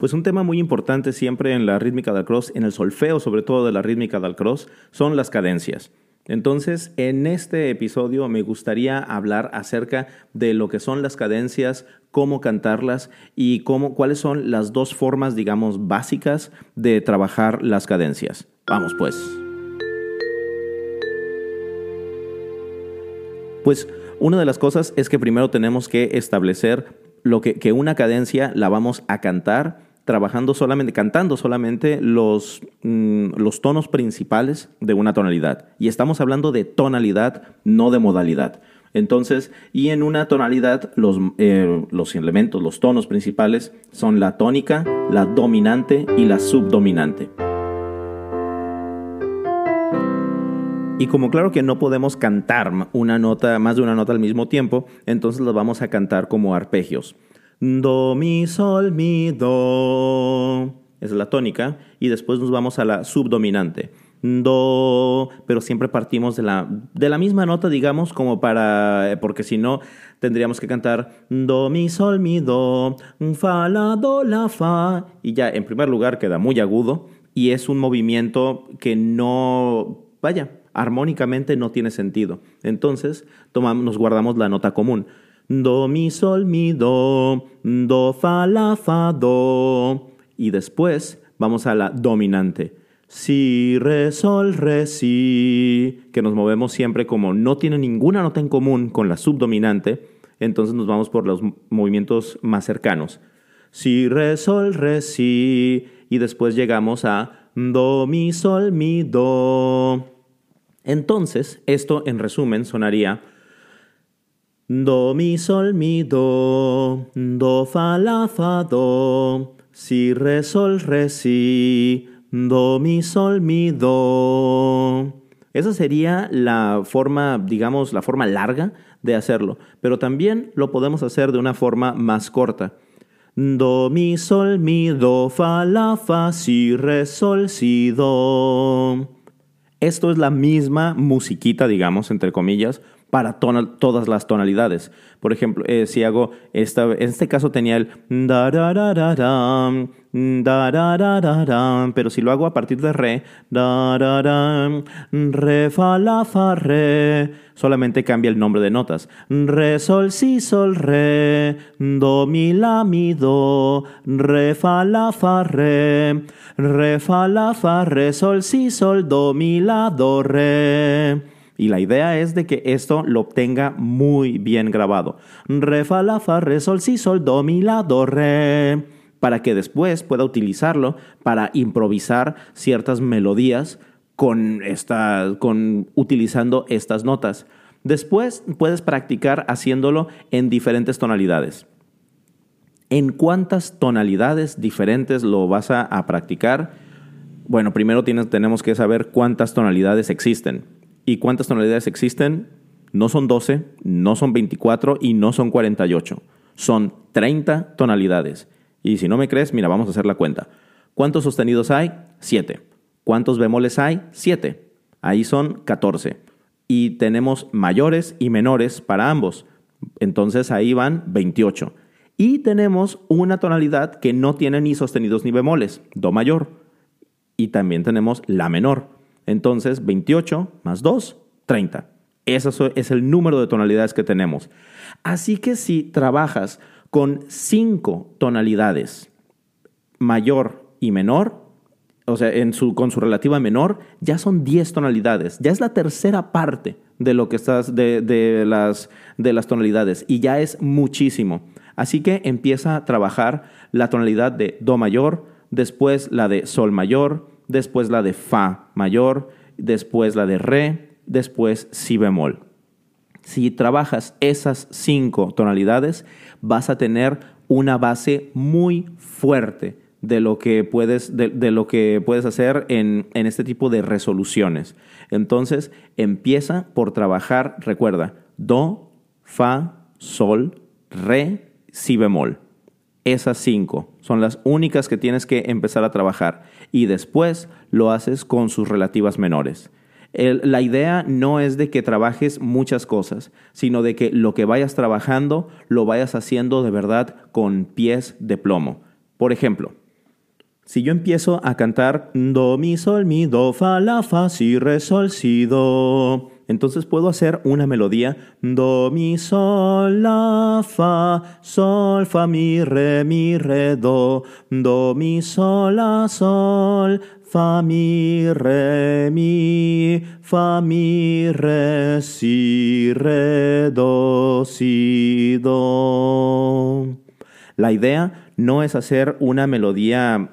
Pues un tema muy importante siempre en la rítmica del cross, en el solfeo sobre todo de la rítmica del cross, son las cadencias. Entonces, en este episodio me gustaría hablar acerca de lo que son las cadencias, cómo cantarlas y cómo, cuáles son las dos formas, digamos, básicas de trabajar las cadencias. Vamos pues. Pues una de las cosas es que primero tenemos que establecer lo que, que una cadencia la vamos a cantar trabajando solamente, cantando solamente los, mm, los tonos principales de una tonalidad. Y estamos hablando de tonalidad, no de modalidad. Entonces, y en una tonalidad, los, eh, los elementos, los tonos principales son la tónica, la dominante y la subdominante. Y como claro que no podemos cantar una nota, más de una nota al mismo tiempo, entonces las vamos a cantar como arpegios. Do, mi, sol, mi, do. Es la tónica. Y después nos vamos a la subdominante. Do, pero siempre partimos de la, de la misma nota, digamos, como para, porque si no, tendríamos que cantar do, mi, sol, mi, do, fa, la, do, la, fa. Y ya, en primer lugar, queda muy agudo y es un movimiento que no, vaya, armónicamente no tiene sentido. Entonces, tomamos, nos guardamos la nota común. Do, mi, sol, mi, do, do, fa, la, fa, do. Y después vamos a la dominante. Si, re, sol, re, si. Que nos movemos siempre como no tiene ninguna nota en común con la subdominante. Entonces nos vamos por los movimientos más cercanos. Si, re, sol, re, si. Y después llegamos a do, mi, sol, mi, do. Entonces, esto en resumen sonaría Do, mi, sol, mi, do, do, fa, la, fa, do, si, re, sol, re, si, do, mi, sol, mi, do. Esa sería la forma, digamos, la forma larga de hacerlo, pero también lo podemos hacer de una forma más corta. Do, mi, sol, mi, do, fa, la, fa, si, re, sol, si, do. Esto es la misma musiquita, digamos, entre comillas, para todas las tonalidades. Por ejemplo, eh, si hago esta, en este caso tenía el da da da da da da da da pero si lo hago a partir de re da da da re fa la fa re solamente cambia el nombre de notas re sol si sol re do mi la mi do re fa la fa re re fa la fa re sol si sol do mi la do re y la idea es de que esto lo obtenga muy bien grabado. Re, fa, la, fa, re, sol, si, sol, do, mi, la, do, re. Para que después pueda utilizarlo para improvisar ciertas melodías con, esta, con utilizando estas notas. Después puedes practicar haciéndolo en diferentes tonalidades. ¿En cuántas tonalidades diferentes lo vas a, a practicar? Bueno, primero tienes, tenemos que saber cuántas tonalidades existen. ¿Y cuántas tonalidades existen? No son 12, no son 24 y no son 48. Son 30 tonalidades. Y si no me crees, mira, vamos a hacer la cuenta. ¿Cuántos sostenidos hay? 7. ¿Cuántos bemoles hay? 7. Ahí son 14. Y tenemos mayores y menores para ambos. Entonces ahí van 28. Y tenemos una tonalidad que no tiene ni sostenidos ni bemoles, Do mayor. Y también tenemos La menor. Entonces, 28 más 2, 30. Ese es el número de tonalidades que tenemos. Así que si trabajas con 5 tonalidades, mayor y menor, o sea, con su relativa menor, ya son 10 tonalidades. Ya es la tercera parte de lo que estás, de, las, de las tonalidades. Y ya es muchísimo. Así que empieza a trabajar la tonalidad de Do mayor, después la de Sol mayor, después la de Fa mayor, después la de Re, después Si bemol. Si trabajas esas cinco tonalidades, vas a tener una base muy fuerte de lo que puedes, de, lo que puedes hacer en, en este tipo de resoluciones. Entonces, empieza por trabajar, recuerda, Do, Fa, Sol, Re, Si bemol. Esas cinco son las únicas que tienes que empezar a trabajar y después lo haces con sus relativas menores. la idea no es de que trabajes muchas cosas, sino de que lo que vayas trabajando lo vayas haciendo de verdad con pies de plomo. Por ejemplo, Si yo empiezo a cantar do, mi, sol, mi, do, fa, la, fa, si, re, sol, si, do, entonces puedo hacer una melodía do, mi, sol, la, fa, sol, fa, mi, re, mi, re, do, do, mi, sol, la, sol, fa, mi, re, mi, fa, mi, re, si, re, do, si, do. La idea no es hacer una melodía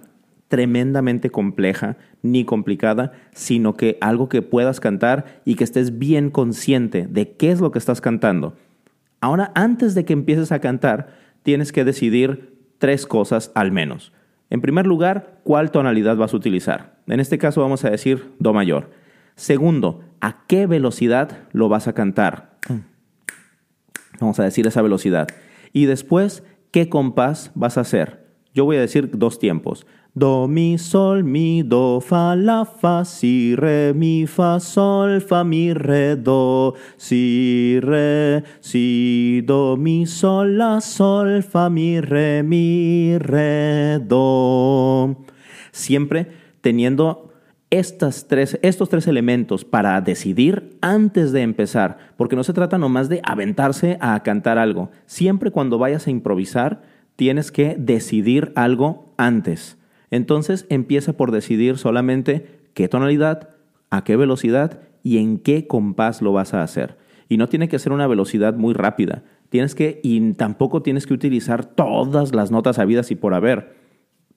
tremendamente compleja ni complicada, sino que algo que puedas cantar y que estés bien consciente de qué es lo que estás cantando. Ahora, antes de que empieces a cantar, tienes que decidir tres cosas al menos. En primer lugar, ¿cuál tonalidad vas a utilizar? En este caso vamos a decir Do mayor. Segundo, ¿a qué velocidad lo vas a cantar? Vamos a decir esa velocidad. Y después, ¿qué compás vas a hacer? Yo voy a decir dos tiempos. Do, mi, sol, mi, do, fa, la, fa, si, re, mi, fa, sol, fa, mi, re, do, si, re, si, do, mi, sol, la, sol, fa, mi, re, mi, re, do. Siempre teniendo estas tres, estos tres elementos para decidir antes de empezar, porque no se trata nomás de aventarse a cantar algo. Siempre cuando vayas a improvisar, tienes que decidir algo antes. Entonces empieza por decidir solamente qué tonalidad, a qué velocidad y en qué compás lo vas a hacer. Y no tiene que ser una velocidad muy rápida. Tienes que, y tampoco tienes que utilizar todas las notas habidas y por haber.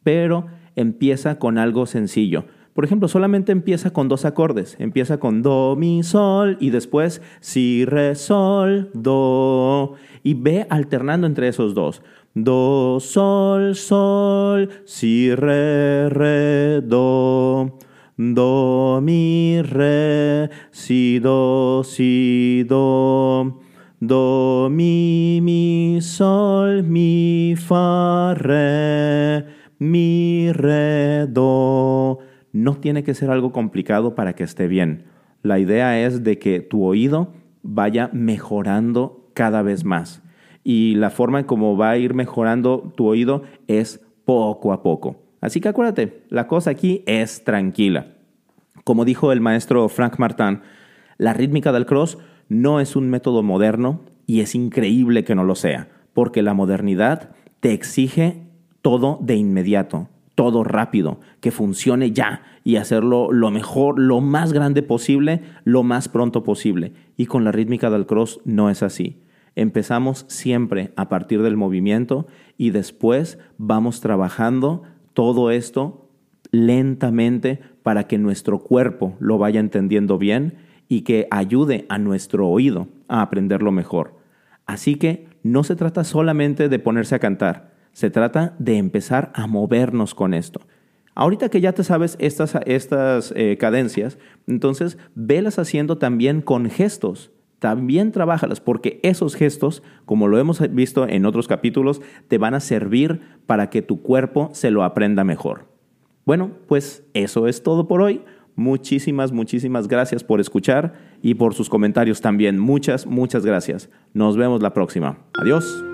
Pero empieza con algo sencillo. Por ejemplo, solamente empieza con dos acordes. Empieza con do, mi, sol y después si, re, sol, do. Y ve alternando entre esos dos. Do, sol, sol, si, re, re, do. Do, mi, re, si, do, si, do. Do, mi, mi, sol, mi, fa, re, mi, re, do. No tiene que ser algo complicado para que esté bien. La idea es de que tu oído vaya mejorando cada vez más y la forma en cómo va a ir mejorando tu oído es poco a poco. Así que acuérdate, la cosa aquí es tranquila. Como dijo el maestro Frank Martin, la rítmica del cross no es un método moderno y es increíble que no lo sea, porque la modernidad te exige todo de inmediato, todo rápido, que funcione ya y hacerlo lo mejor, lo más grande posible, lo más pronto posible. Y con la rítmica del cross no es así. Empezamos siempre a partir del movimiento y después vamos trabajando todo esto lentamente para que nuestro cuerpo lo vaya entendiendo bien y que ayude a nuestro oído a aprenderlo mejor. Así que no se trata solamente de ponerse a cantar, se trata de empezar a movernos con esto. Ahorita que ya te sabes estas, estas eh, cadencias, entonces velas haciendo también con gestos también trabájalas, porque esos gestos, como lo hemos visto en otros capítulos, te van a servir para que tu cuerpo se lo aprenda mejor. Bueno, pues eso es todo por hoy. Muchísimas, muchísimas gracias por escuchar y por sus comentarios también. Muchas, muchas gracias. Nos vemos la próxima. Adiós.